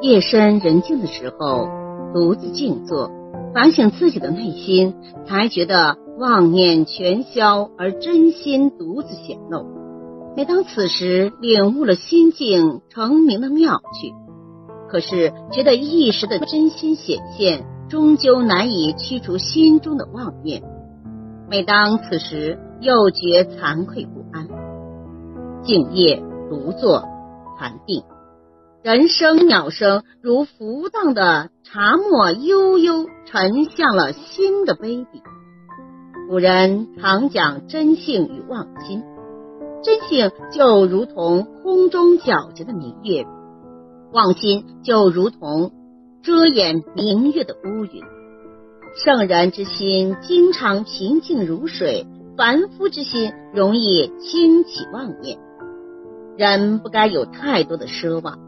夜深人静的时候，独自静坐，反省自己的内心，才觉得妄念全消，而真心独自显露。每当此时，领悟了心境成名的妙趣，可是觉得一时的真心显现，终究难以驱除心中的妄念。每当此时，又觉惭愧不安。静夜独坐，禅定。人声鸟声如浮荡的茶沫，悠悠沉向了心的杯底。古人常讲真性与妄心，真性就如同空中皎洁的明月，妄心就如同遮掩明月的乌云。圣人之心经常平静如水，凡夫之心容易轻起妄念。人不该有太多的奢望。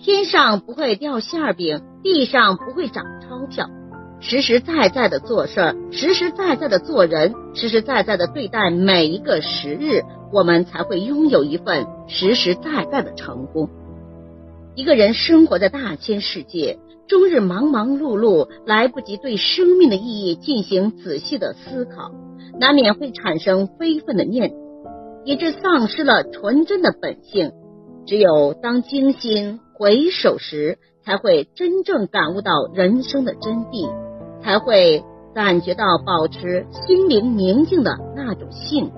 天上不会掉馅饼，地上不会长钞票。实实在在的做事儿，实实在在的做人，实实在在的对待每一个时日，我们才会拥有一份实实在在的成功。一个人生活在大千世界，终日忙忙碌碌，来不及对生命的意义进行仔细的思考，难免会产生非分的念头，以致丧失了纯真的本性。只有当精心。回首时，才会真正感悟到人生的真谛，才会感觉到保持心灵宁静的那种幸福。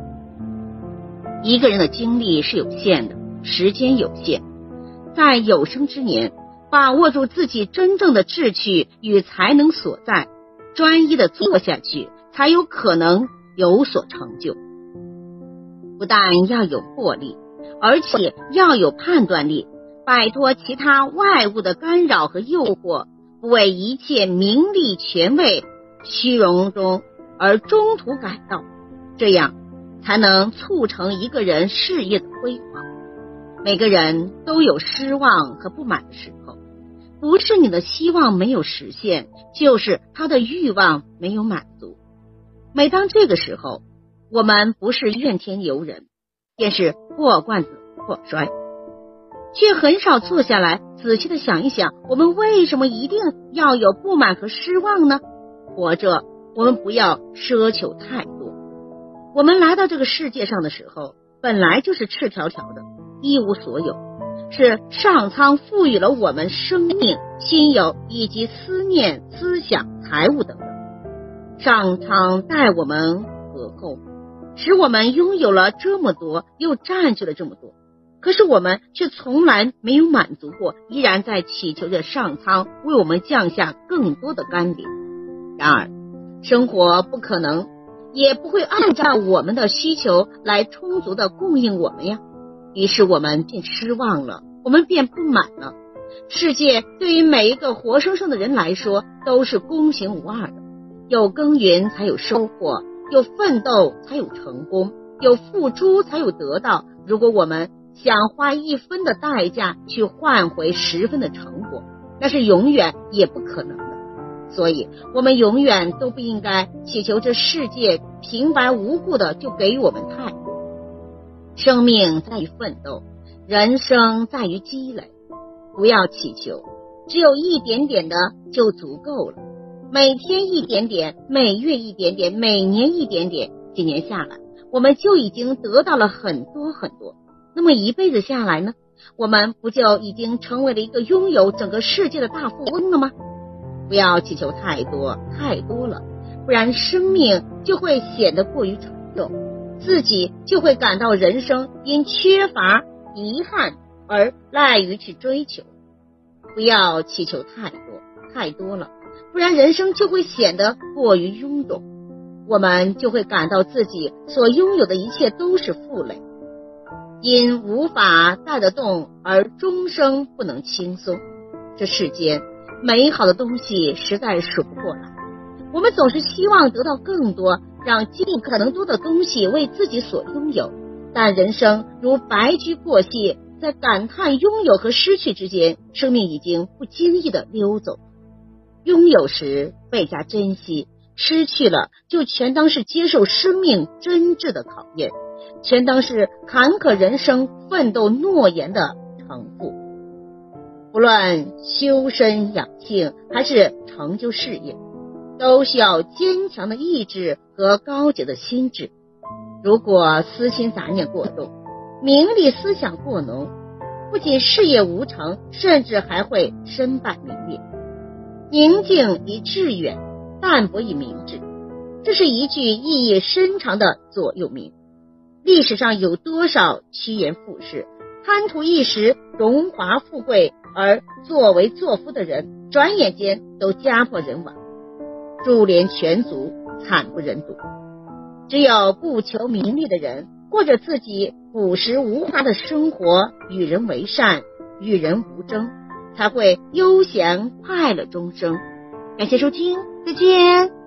一个人的精力是有限的，时间有限，在有生之年，把握住自己真正的志趣与才能所在，专一的做下去，才有可能有所成就。不但要有魄力，而且要有判断力。摆脱其他外物的干扰和诱惑，不为一切名利权位、虚荣中而中途改道，这样才能促成一个人事业的辉煌。每个人都有失望和不满的时候，不是你的希望没有实现，就是他的欲望没有满足。每当这个时候，我们不是怨天尤人，便是破罐子破摔。却很少坐下来仔细的想一想，我们为什么一定要有不满和失望呢？活着，我们不要奢求太多。我们来到这个世界上的时候，本来就是赤条条的，一无所有，是上苍赋予了我们生命、亲友以及思念、思想、财物等等。上苍待我们和厚，使我们拥有了这么多，又占据了这么多。可是我们却从来没有满足过，依然在祈求着上苍为我们降下更多的甘霖。然而，生活不可能，也不会按照我们的需求来充足的供应我们呀。于是我们便失望了，我们便不满了。世界对于每一个活生生的人来说都是公平无二的，有耕耘才有收获，有奋斗才有成功，有付出才有得到。如果我们想花一分的代价去换回十分的成果，那是永远也不可能的。所以，我们永远都不应该祈求这世界平白无故的就给予我们太多。生命在于奋斗，人生在于积累。不要祈求，只有一点点的就足够了。每天一点点，每月一点点，每年一点点，几年下来，我们就已经得到了很多很多。那么一辈子下来呢，我们不就已经成为了一个拥有整个世界的大富翁了吗？不要祈求太多太多了，不然生命就会显得过于沉重，自己就会感到人生因缺乏遗憾而赖于去追求。不要祈求太多太多了，不然人生就会显得过于臃肿，我们就会感到自己所拥有的一切都是负累。因无法带得动而终生不能轻松，这世间美好的东西实在数不过来。我们总是希望得到更多，让尽可能多的东西为自己所拥有。但人生如白驹过隙，在感叹拥有和失去之间，生命已经不经意的溜走。拥有时倍加珍惜，失去了就全当是接受生命真挚的考验。全当是坎坷人生奋斗诺言的成负。不论修身养性还是成就事业，都需要坚强的意志和高洁的心智。如果私心杂念过重，名利思想过浓，不仅事业无成，甚至还会身败名裂。宁静以致远，淡泊以明志，这是一句意义深长的座右铭。历史上有多少趋炎附势、贪图一时荣华富贵而作威作福的人，转眼间都家破人亡，株连全族，惨不忍睹。只有不求名利的人，过着自己朴实无华的生活，与人为善，与人无争。才会悠闲快乐终生。感谢收听，再见。